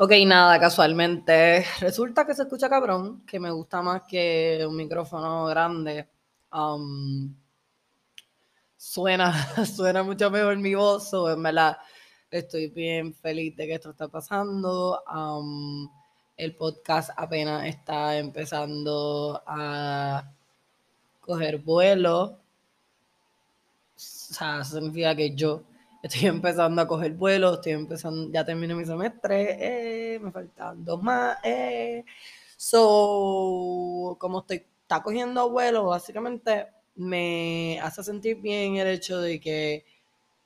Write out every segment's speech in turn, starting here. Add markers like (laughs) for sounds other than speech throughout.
Ok, nada, casualmente. Resulta que se escucha cabrón, que me gusta más que un micrófono grande. Um, suena, (laughs) suena mucho mejor mi voz, o en verdad estoy bien feliz de que esto está pasando. Um, el podcast apenas está empezando a coger vuelo. O sea, significa que yo estoy empezando a coger vuelo, estoy empezando, ya terminé mi semestre, eh, me faltan dos más. Eh. So, como estoy, está cogiendo vuelo, básicamente me hace sentir bien el hecho de que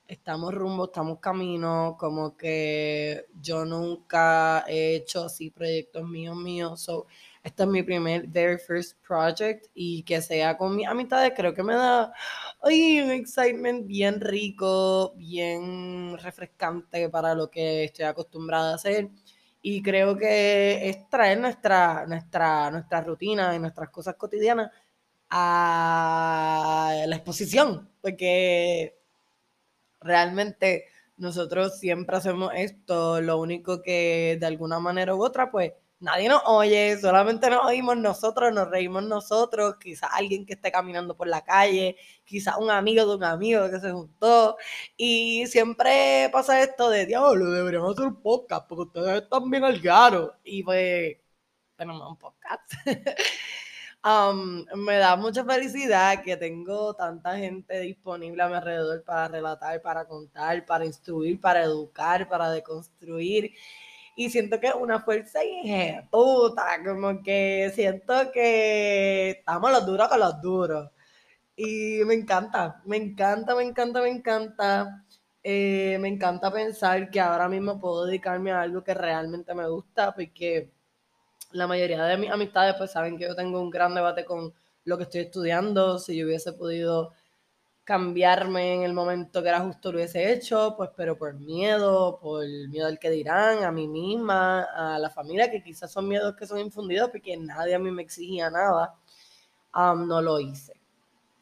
estamos rumbo, estamos camino, como que yo nunca he hecho así proyectos míos míos, so este es mi primer, very first project y que sea con mis amistades, creo que me da ay, un excitement bien rico, bien refrescante para lo que estoy acostumbrada a hacer. Y creo que es traer nuestra, nuestra, nuestra rutina y nuestras cosas cotidianas a la exposición, porque realmente nosotros siempre hacemos esto, lo único que de alguna manera u otra, pues nadie nos oye, solamente nos oímos nosotros, nos reímos nosotros, quizás alguien que esté caminando por la calle, quizás un amigo de un amigo que se juntó. Y siempre pasa esto de, diablo, deberíamos hacer un podcast porque ustedes están bien al garo. Y pues, tenemos un podcast. (laughs) Um, me da mucha felicidad que tengo tanta gente disponible a mi alrededor para relatar, para contar, para instruir, para educar, para deconstruir y siento que es una fuerza puta, como que siento que estamos los duros con los duros. Y me encanta, me encanta, me encanta, me encanta. Eh, me encanta pensar que ahora mismo puedo dedicarme a algo que realmente me gusta, porque la mayoría de mis amistades pues saben que yo tengo un gran debate con lo que estoy estudiando, si yo hubiese podido cambiarme en el momento que era justo lo hubiese hecho, pues pero por miedo, por miedo al que dirán, a mí misma, a la familia, que quizás son miedos que son infundidos porque nadie a mí me exigía nada, no lo hice.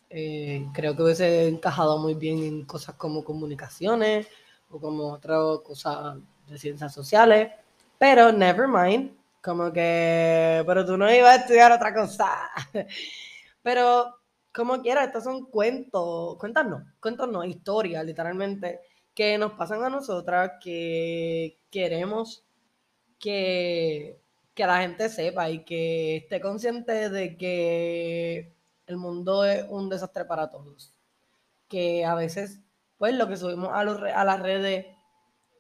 Eh, creo que hubiese encajado muy bien en cosas como comunicaciones o como otras cosas de ciencias sociales, pero never mind, como que, pero tú no ibas a estudiar otra cosa. (laughs) pero como quiera, estos son cuentos, cuentas no, cuentos no, historias, literalmente, que nos pasan a nosotras, que queremos que, que la gente sepa y que esté consciente de que el mundo es un desastre para todos. Que a veces, pues lo que subimos a, los, a las redes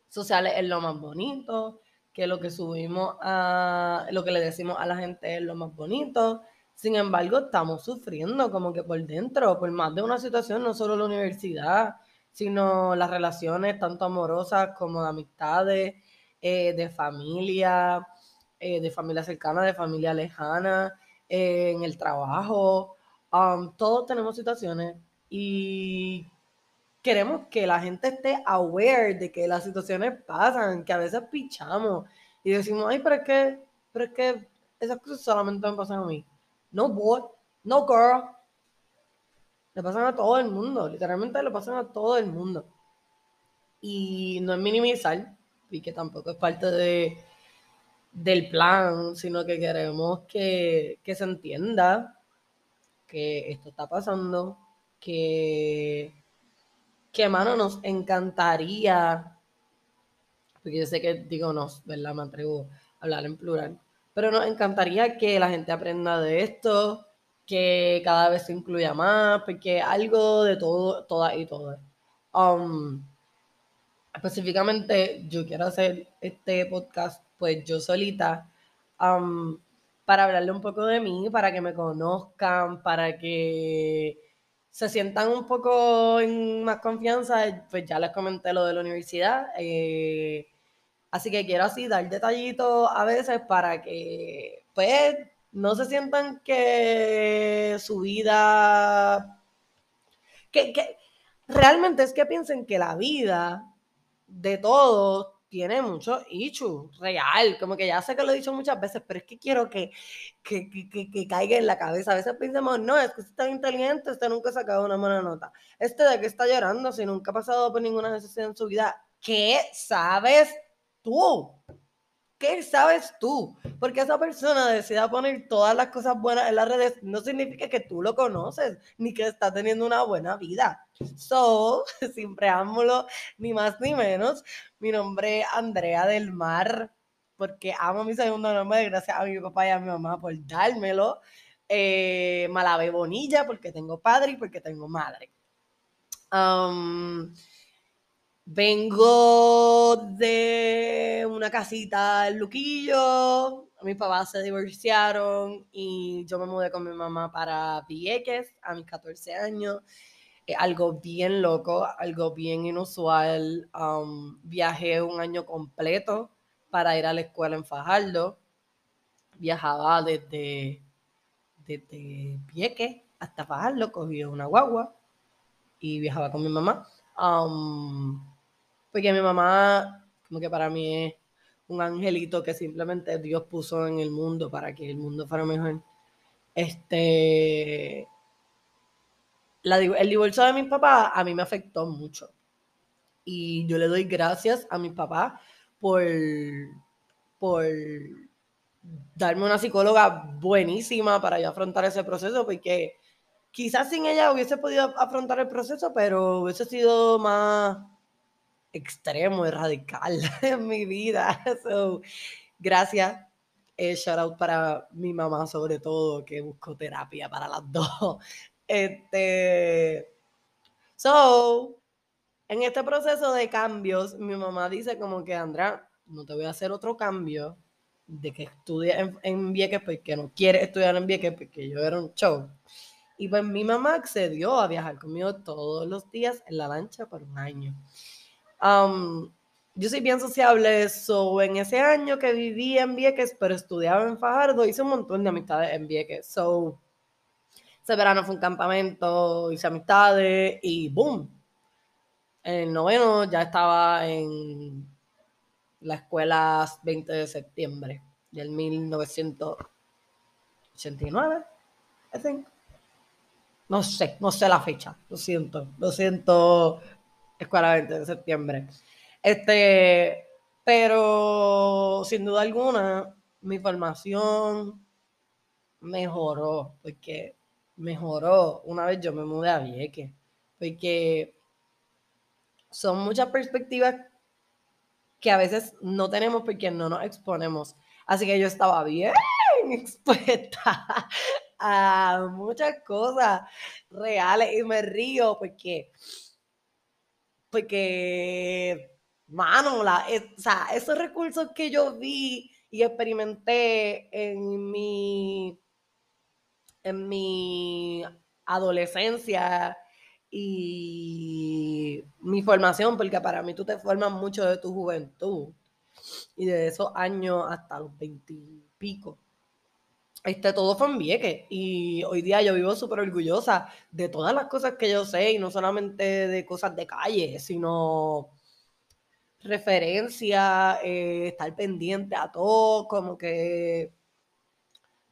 sociales es lo más bonito, que lo que subimos a, lo que le decimos a la gente es lo más bonito, sin embargo, estamos sufriendo como que por dentro, por más de una situación, no solo la universidad, sino las relaciones tanto amorosas como de amistades, eh, de familia, eh, de familia cercana, de familia lejana, eh, en el trabajo. Um, todos tenemos situaciones y queremos que la gente esté aware de que las situaciones pasan, que a veces pichamos y decimos, ay, pero es que, pero es que esas cosas solamente me pasan a mí. No boy, no girl. Le pasan a todo el mundo, literalmente le pasan a todo el mundo. Y no es minimizar, y que tampoco es parte de, del plan, sino que queremos que, que se entienda que esto está pasando, que, que, mano, nos encantaría, porque yo sé que digo nos, ¿verdad? Me atrevo a hablar en plural, pero nos encantaría que la gente aprenda de esto, que cada vez se incluya más, porque algo de todo, todas y todas. Um, específicamente, yo quiero hacer este podcast, pues yo solita, um, para hablarle un poco de mí, para que me conozcan, para que se sientan un poco en más confianza. Pues ya les comenté lo de la universidad. Eh, Así que quiero así dar detallitos a veces para que, pues, no se sientan que su vida, que, que realmente es que piensen que la vida de todos tiene mucho issues, real, como que ya sé que lo he dicho muchas veces, pero es que quiero que, que, que, que caiga en la cabeza. A veces pensamos, no, es que usted está inteligente, usted nunca ha sacado una buena nota. Este de que está llorando si nunca ha pasado por ninguna necesidad en su vida. ¿Qué sabes tú. ¿qué sabes tú? Porque esa persona decida poner todas las cosas buenas en las redes no significa que tú lo conoces, ni que está teniendo una buena vida. So, (laughs) sin preámbulo, ni más ni menos, mi nombre es Andrea del Mar, porque amo mi segundo nombre, gracias a mi papá y a mi mamá por dármelo. Eh, Malave Bonilla, porque tengo padre y porque tengo madre. Um, Vengo de una casita en Luquillo, mis papás se divorciaron y yo me mudé con mi mamá para Vieques a mis 14 años. algo bien loco, algo bien inusual. Viajé un año completo para ir a la escuela en Fajardo. Viajaba desde, desde Vieques hasta Fajardo, cogí una guagua y viajaba con mi mamá. Porque mi mamá, como que para mí es un angelito que simplemente Dios puso en el mundo para que el mundo fuera mejor. Este. el divorcio de mis papás a mí me afectó mucho. Y yo le doy gracias a mis papás por, por darme una psicóloga buenísima para yo afrontar ese proceso, porque quizás sin ella hubiese podido afrontar el proceso, pero hubiese sido más extremo y radical (laughs) en mi vida. So, gracias. Eh, shout out para mi mamá, sobre todo, que buscó terapia para las dos. (laughs) Este. So, en este proceso de cambios, mi mamá dice como que, Andrea, no te voy a hacer otro cambio de que estudie en, en Vieques porque no quiere estudiar en Vieques porque yo era un show. Y pues mi mamá accedió a viajar conmigo todos los días en la lancha por un año yo soy bien sociable, so en ese año que viví en Vieques, pero estudiaba en Fajardo, hice un montón de amistades en Vieques. So, ese verano fue un campamento, hice amistades y boom. En el noveno ya estaba en la escuela 20 de septiembre del 1989, I think. No sé, no sé la fecha, lo siento, lo siento Escuela 20 de septiembre. Este, pero sin duda alguna, mi formación mejoró, porque mejoró una vez yo me mudé a Vieques, porque son muchas perspectivas que a veces no tenemos porque no nos exponemos. Así que yo estaba bien (laughs) expuesta a muchas cosas reales y me río porque porque, mano, la, o sea, esos recursos que yo vi y experimenté en mi, en mi adolescencia y mi formación, porque para mí tú te formas mucho de tu juventud y de esos años hasta los veintipico este, todo fue en Vieques y hoy día yo vivo súper orgullosa de todas las cosas que yo sé y no solamente de cosas de calle, sino referencia, eh, estar pendiente a todo, como que,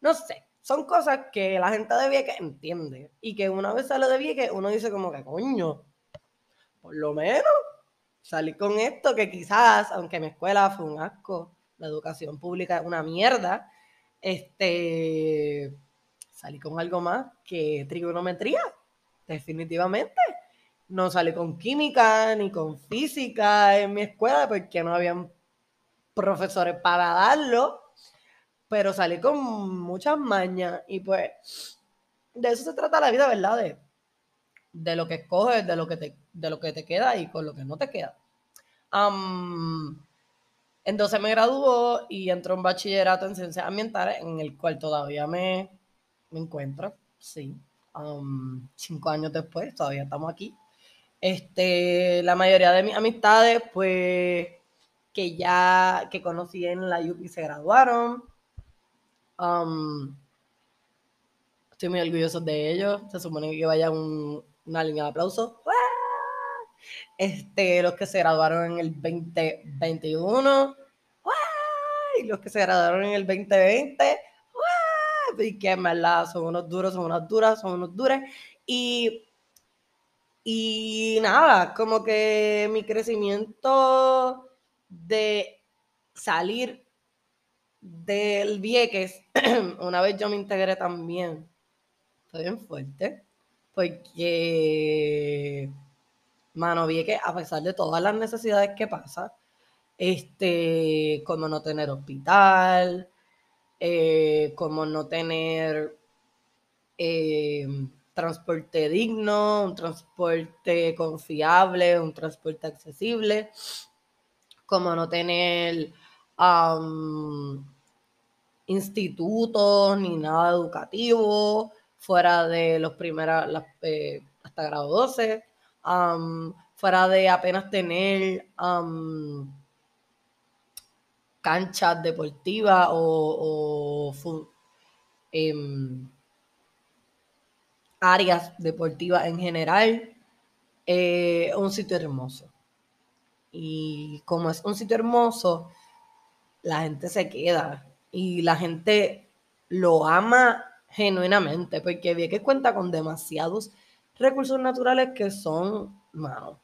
no sé, son cosas que la gente de Vieques entiende y que una vez sale de Vieques uno dice como que coño, por lo menos salí con esto que quizás, aunque mi escuela fue un asco, la educación pública es una mierda, este, salí con algo más que trigonometría, definitivamente. No salí con química ni con física en mi escuela porque no habían profesores para darlo, pero salí con muchas mañas y pues de eso se trata la vida, ¿verdad? De, de lo que escoges, de lo que, te, de lo que te queda y con lo que no te queda. Entonces me graduó y entró en bachillerato en ciencias ambientales, en el cual todavía me, encuentro, sí. Um, cinco años después, todavía estamos aquí. Este, la mayoría de mis amistades, pues, que ya, que conocí en la UPI se graduaron. Um, estoy muy orgulloso de ellos. Se supone que vaya una línea de aplauso. Este, los que se graduaron en el 2021, y los que se graduaron en el 2020, y que en verdad son unos duros, son unas duras, son unos duros. Y, y nada, como que mi crecimiento de salir del Vieques, (clears throat) una vez yo me integré también, fue bien fuerte, porque, mano, Vieques, a pesar de todas las necesidades que pasa, este, como no tener hospital, eh, como no tener eh, transporte digno, un transporte confiable, un transporte accesible, como no tener institutos ni nada educativo fuera de los primeros, eh, hasta grado 12, fuera de apenas tener canchas deportivas o, em, áreas deportivas en general, eh, un sitio hermoso. Y como es un sitio hermoso, la gente se queda y la gente lo ama genuinamente, porque ve que cuenta con demasiados recursos naturales que son, mano,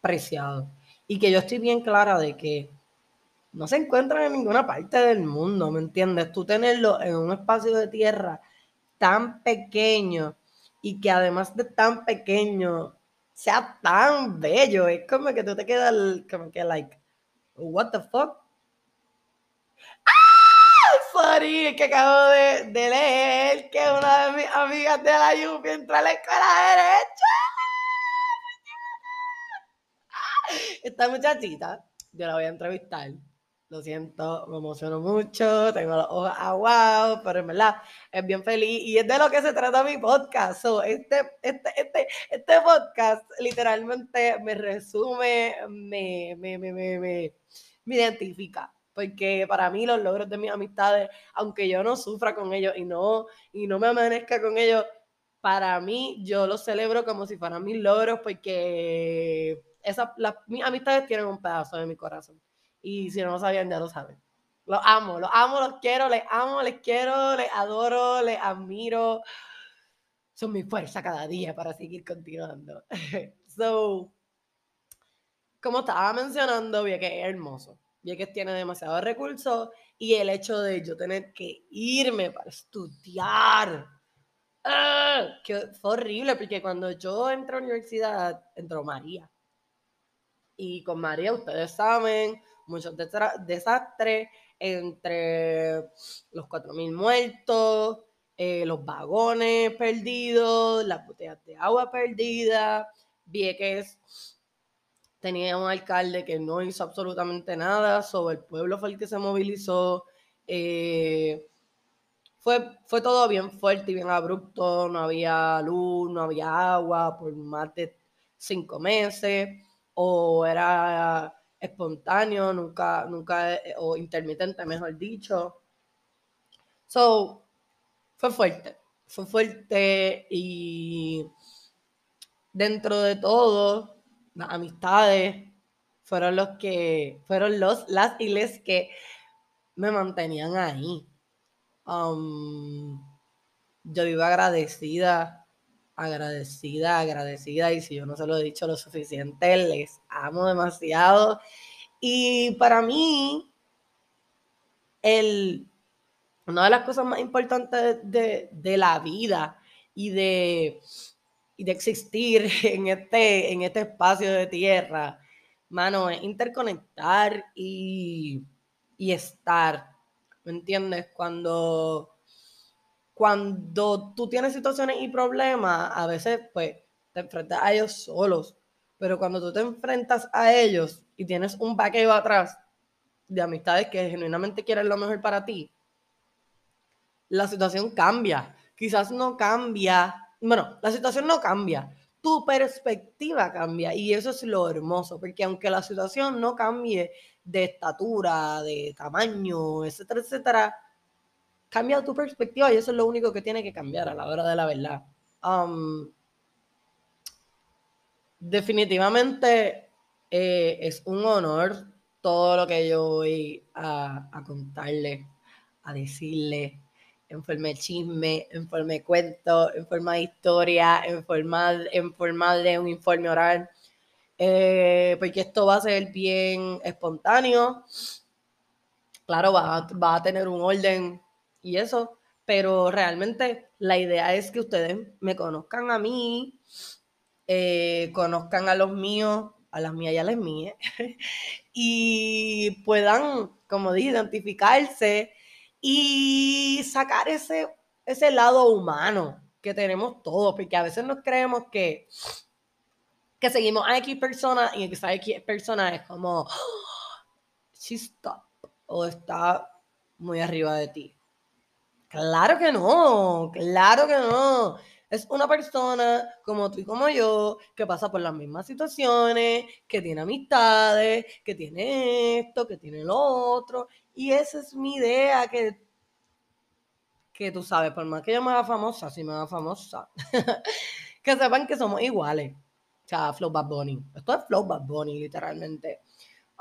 preciados. Y que yo estoy bien clara de que no se encuentran en ninguna parte del mundo, ¿me entiendes? Tú tenerlo en un espacio de tierra tan pequeño y que además de tan pequeño sea tan bello, es como que tú te quedas como que like, what the fuck? Sorry, que acabo de, leer que una de mis amigas de la lluvia entra a la escuela derecha. Esta muchachita, yo la voy a entrevistar. Lo siento, me emociono mucho, tengo los ojos aguados, pero en verdad es bien feliz y es de lo que se trata mi podcast. este, este, este, este podcast literalmente me resume, me, me, me, me, me identifica porque para mí los logros de mis amistades, aunque yo no sufra con ellos y no, y no me amanezca con ellos, para mí yo los celebro como si fueran mis logros, porque esas, las, mis amistades tienen un pedazo de mi corazón. Y si no lo sabían, ya lo saben. Los amo, los amo, los quiero, les amo, les quiero, les adoro, les admiro. Son mi fuerza cada día para seguir continuando. (laughs) so, como estaba mencionando, vi que es hermoso que tiene demasiados recursos y el hecho de yo tener que irme para estudiar. ¡ah! Que fue horrible porque cuando yo entré a la universidad, entró María. Y con María, ustedes saben, muchos desastres entre los 4.000 muertos, eh, los vagones perdidos, las botellas de agua perdidas, Vieques tenía un alcalde que no hizo absolutamente nada, sobre el pueblo fue el que se movilizó. Eh, fue, fue todo bien fuerte y bien abrupto, no había luz, no había agua por más de cinco meses, o era espontáneo, nunca, nunca, o intermitente, mejor dicho. So, fue fuerte, fue fuerte y dentro de todo, las amistades fueron los que, fueron los, las y les que me mantenían ahí. Um, yo vivo agradecida, agradecida, agradecida, y si yo no se lo he dicho lo suficiente, les amo demasiado. Y para mí, el, una de las cosas más importantes de, de la vida y de y de existir (laughs) en este, en este espacio de tierra, mano, es interconectar y, estar. ¿Me entiendes? Cuando, cuando tú tienes situaciones y problemas, a veces pues te enfrentas a ellos solos. Pero cuando tú te enfrentas a ellos y tienes un vaqueo atrás de amistades que genuinamente quieren lo mejor para ti, la situación cambia. Quizás no cambia bueno, la situación no cambia, tu perspectiva cambia y eso es lo hermoso, porque aunque la situación no cambie de estatura, de tamaño, etcétera, etcétera, cambia tu perspectiva y eso es lo único que tiene que cambiar a la hora de la verdad. Um, definitivamente eh, es un honor todo lo que yo voy a, a contarle, a decirle, en forma de chisme, en forma de cuento, en forma de historia, en forma, en forma de un informe oral, eh, porque esto va a ser bien espontáneo. Claro, va, va a tener un orden y eso, pero realmente la idea es que ustedes me conozcan a mí, eh, conozcan a los míos, a las mías y a las mías, (laughs) y puedan, como dije, identificarse y sacar ese, ese lado humano que tenemos todos, porque a veces nos creemos que, que seguimos a X persona y que X persona es como, oh, she's o está muy arriba de ti. Claro que no, claro que no. Es una persona como tú y como yo que pasa por las mismas situaciones, que tiene amistades, que tiene esto, que tiene lo otro. Y esa es mi idea, que, que tú sabes, por más que yo me haga famosa, si me haga famosa, (laughs) que sepan que somos iguales. O sea, Flow Bad Bunny. Esto es Flow Bad Bunny, literalmente.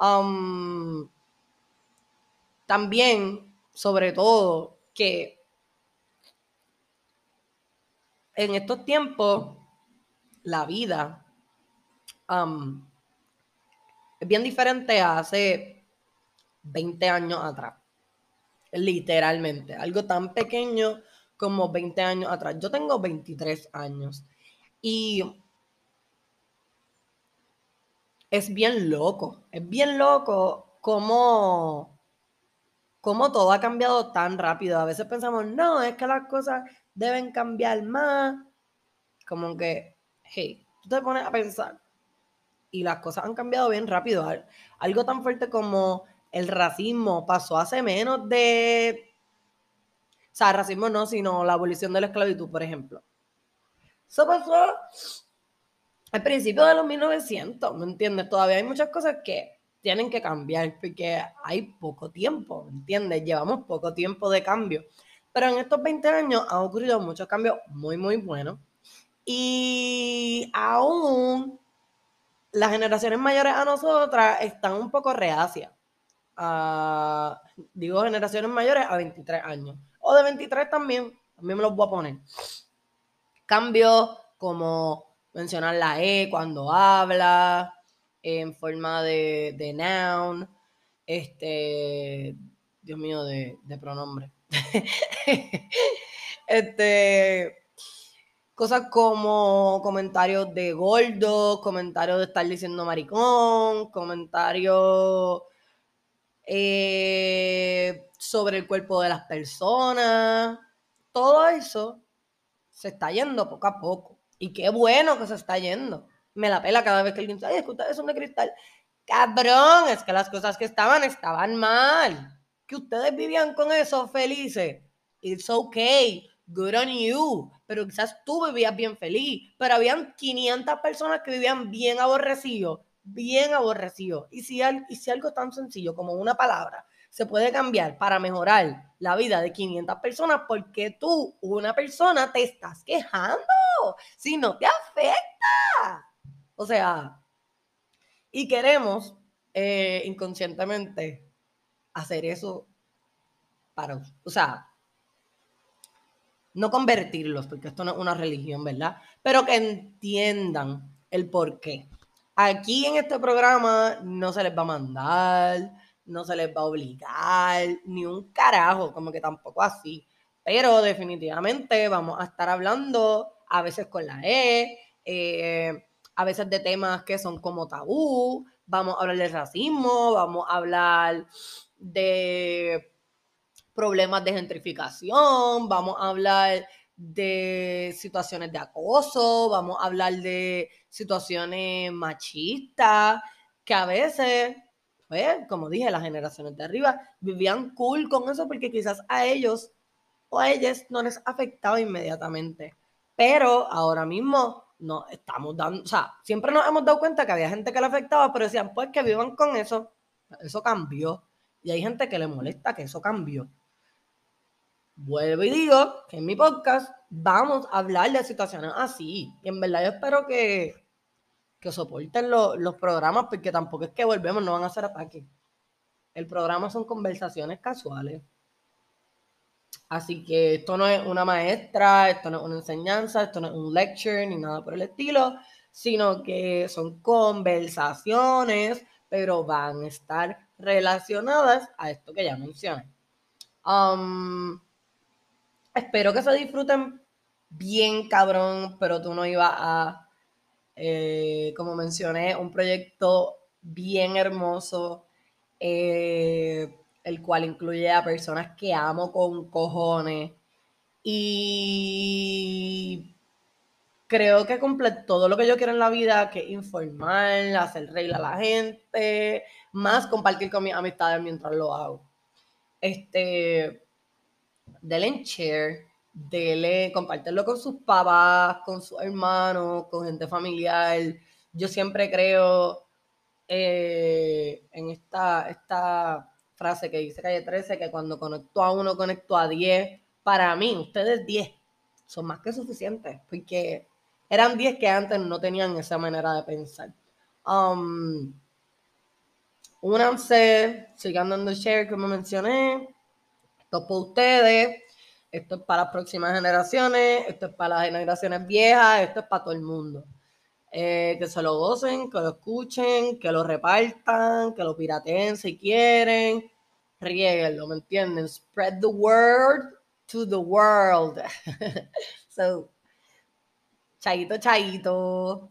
Um, también, sobre todo, que en estos tiempos la vida um, es bien diferente a hace 20 años atrás. Literalmente. Algo tan pequeño como 20 años atrás. Yo tengo 23 años. Y es bien loco. Es bien loco cómo cómo todo ha cambiado tan rápido. A veces pensamos, no, es que las cosas deben cambiar más. Como que, hey, tú te pones a pensar y las cosas han cambiado bien rápido. Algo tan fuerte como el racismo pasó hace menos de... O sea, racismo no, sino la abolición de la esclavitud, por ejemplo. Eso pasó al principio de los 1900, ¿me entiendes? Todavía hay muchas cosas que tienen que cambiar porque hay poco tiempo, ¿me entiendes? Llevamos poco tiempo de cambio. Pero en estos 20 años han ocurrido muchos cambios muy, muy buenos. Y aún las generaciones mayores a nosotras están un poco reacias. digo generaciones mayores a 23 años. O de 23 también, también me los voy a poner. Cambios como mencionar la E cuando habla, en forma de, de noun, este, Dios mío, de, de pronombre. (laughs) este, cosas como comentarios de gordo, comentarios de estar diciendo maricón, comentarios eh, sobre el cuerpo de las personas. Todo eso se está yendo poco a poco. Y qué bueno que se está yendo me la pela cada vez que alguien dice, ay, es que ustedes son de cristal. Cabrón, es que las cosas que estaban estaban mal. Que ustedes vivían con eso felices. It's okay. Good on you. Pero quizás tú vivías bien feliz. Pero habían 500 personas que vivían bien aborrecidos. Bien aborrecidos. Y si, y si algo tan sencillo como una palabra se puede cambiar para mejorar la vida de 500 personas, porque tú, una persona, te estás quejando? Si no te afecta. O sea, y queremos eh, inconscientemente hacer eso para, o sea, no convertirlos, porque esto no es una religión, ¿verdad? Pero que entiendan el por qué. Aquí en este programa no se les va a mandar, no se les va a obligar, ni un carajo, como que tampoco así. Pero definitivamente vamos a estar hablando a veces con la E, eh, a veces de temas que son como tabú, vamos a hablar del racismo, vamos a hablar de problemas de gentrificación, vamos a hablar de situaciones de acoso, vamos a hablar de situaciones machistas, que a veces, pues, como dije, las generaciones de arriba vivían cool con eso porque quizás a ellos o a ellas no les afectaba inmediatamente. Pero ahora mismo no estamos dando, o sea, siempre nos hemos dado cuenta que había gente que le afectaba, pero decían, pues que vivan con eso, eso cambió. Y hay gente que le molesta que eso cambió. Vuelvo y digo que en mi podcast vamos a hablar de situaciones así. Y en verdad yo espero que, que soporten los programas, porque tampoco es que volvemos, no van a hacer ataques. El programa son conversaciones casuales. Así que esto no es una maestra, esto no es una enseñanza, esto no es un lecture ni nada por el estilo, sino que son conversaciones, pero van a estar relacionadas a esto que ya mencioné. Um, espero que se disfruten bien, cabrón, pero tú no ibas a, eh, como mencioné, un proyecto bien hermoso, eh, el cual incluye a personas que amo con cojones. Y creo que cumple todo lo que yo quiero en la vida, que informar, hacer reír a la gente, más compartir con mis amistades mientras lo hago. Este, en share, dele, compártelo con sus papás, con sus hermanos, con gente familiar. Yo siempre creo eh, en esta, esta frase que dice Calle 13, que cuando conecto a uno, conecto a 10. Para mí, ustedes 10 son más que suficientes, porque eran 10 que antes no tenían esa manera de pensar. Um, únanse, sigan dando share, como mencioné. Esto es para ustedes, esto es para las próximas generaciones, esto es para las generaciones viejas, esto es para todo el mundo. Eh, que se lo gocen, que lo escuchen, que lo repartan, que lo pirateen si quieren. Rieguenlo, ¿me entienden? Spread the word to the world. (laughs) so, chaito, chaito.